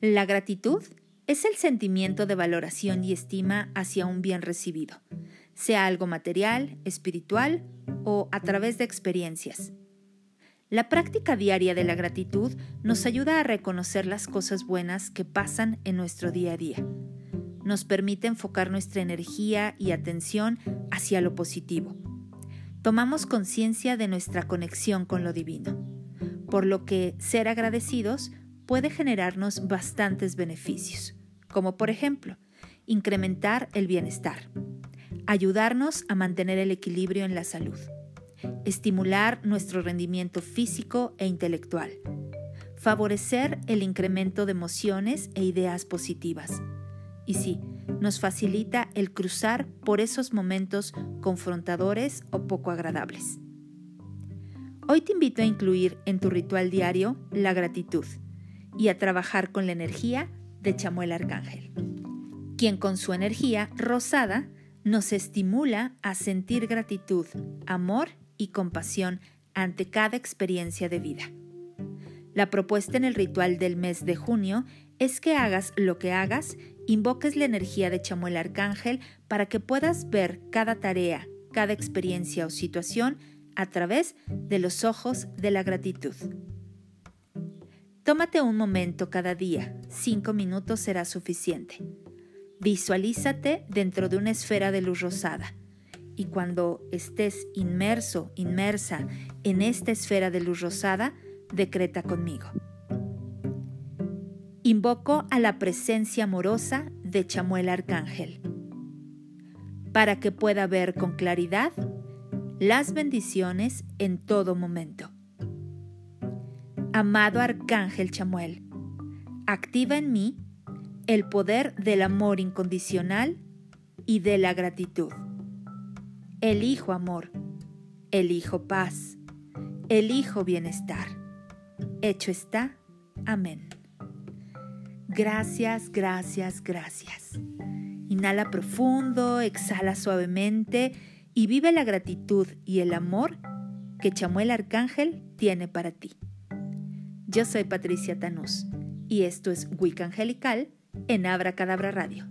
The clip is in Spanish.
La gratitud es el sentimiento de valoración y estima hacia un bien recibido, sea algo material, espiritual o a través de experiencias. La práctica diaria de la gratitud nos ayuda a reconocer las cosas buenas que pasan en nuestro día a día. Nos permite enfocar nuestra energía y atención hacia lo positivo. Tomamos conciencia de nuestra conexión con lo divino, por lo que ser agradecidos puede generarnos bastantes beneficios como por ejemplo, incrementar el bienestar, ayudarnos a mantener el equilibrio en la salud, estimular nuestro rendimiento físico e intelectual, favorecer el incremento de emociones e ideas positivas. Y sí, nos facilita el cruzar por esos momentos confrontadores o poco agradables. Hoy te invito a incluir en tu ritual diario la gratitud y a trabajar con la energía de Chamuel Arcángel, quien con su energía rosada nos estimula a sentir gratitud, amor y compasión ante cada experiencia de vida. La propuesta en el ritual del mes de junio es que hagas lo que hagas, invoques la energía de Chamuel Arcángel para que puedas ver cada tarea, cada experiencia o situación a través de los ojos de la gratitud. Tómate un momento cada día, cinco minutos será suficiente. Visualízate dentro de una esfera de luz rosada y cuando estés inmerso, inmersa en esta esfera de luz rosada, decreta conmigo. Invoco a la presencia amorosa de Chamuel Arcángel para que pueda ver con claridad las bendiciones en todo momento. Amado Arcángel Chamuel, activa en mí el poder del amor incondicional y de la gratitud. Elijo amor, elijo paz, elijo bienestar. Hecho está. Amén. Gracias, gracias, gracias. Inhala profundo, exhala suavemente y vive la gratitud y el amor que Chamuel Arcángel tiene para ti. Yo soy Patricia Tanús y esto es Wicca Angelical en Abra Cadabra Radio.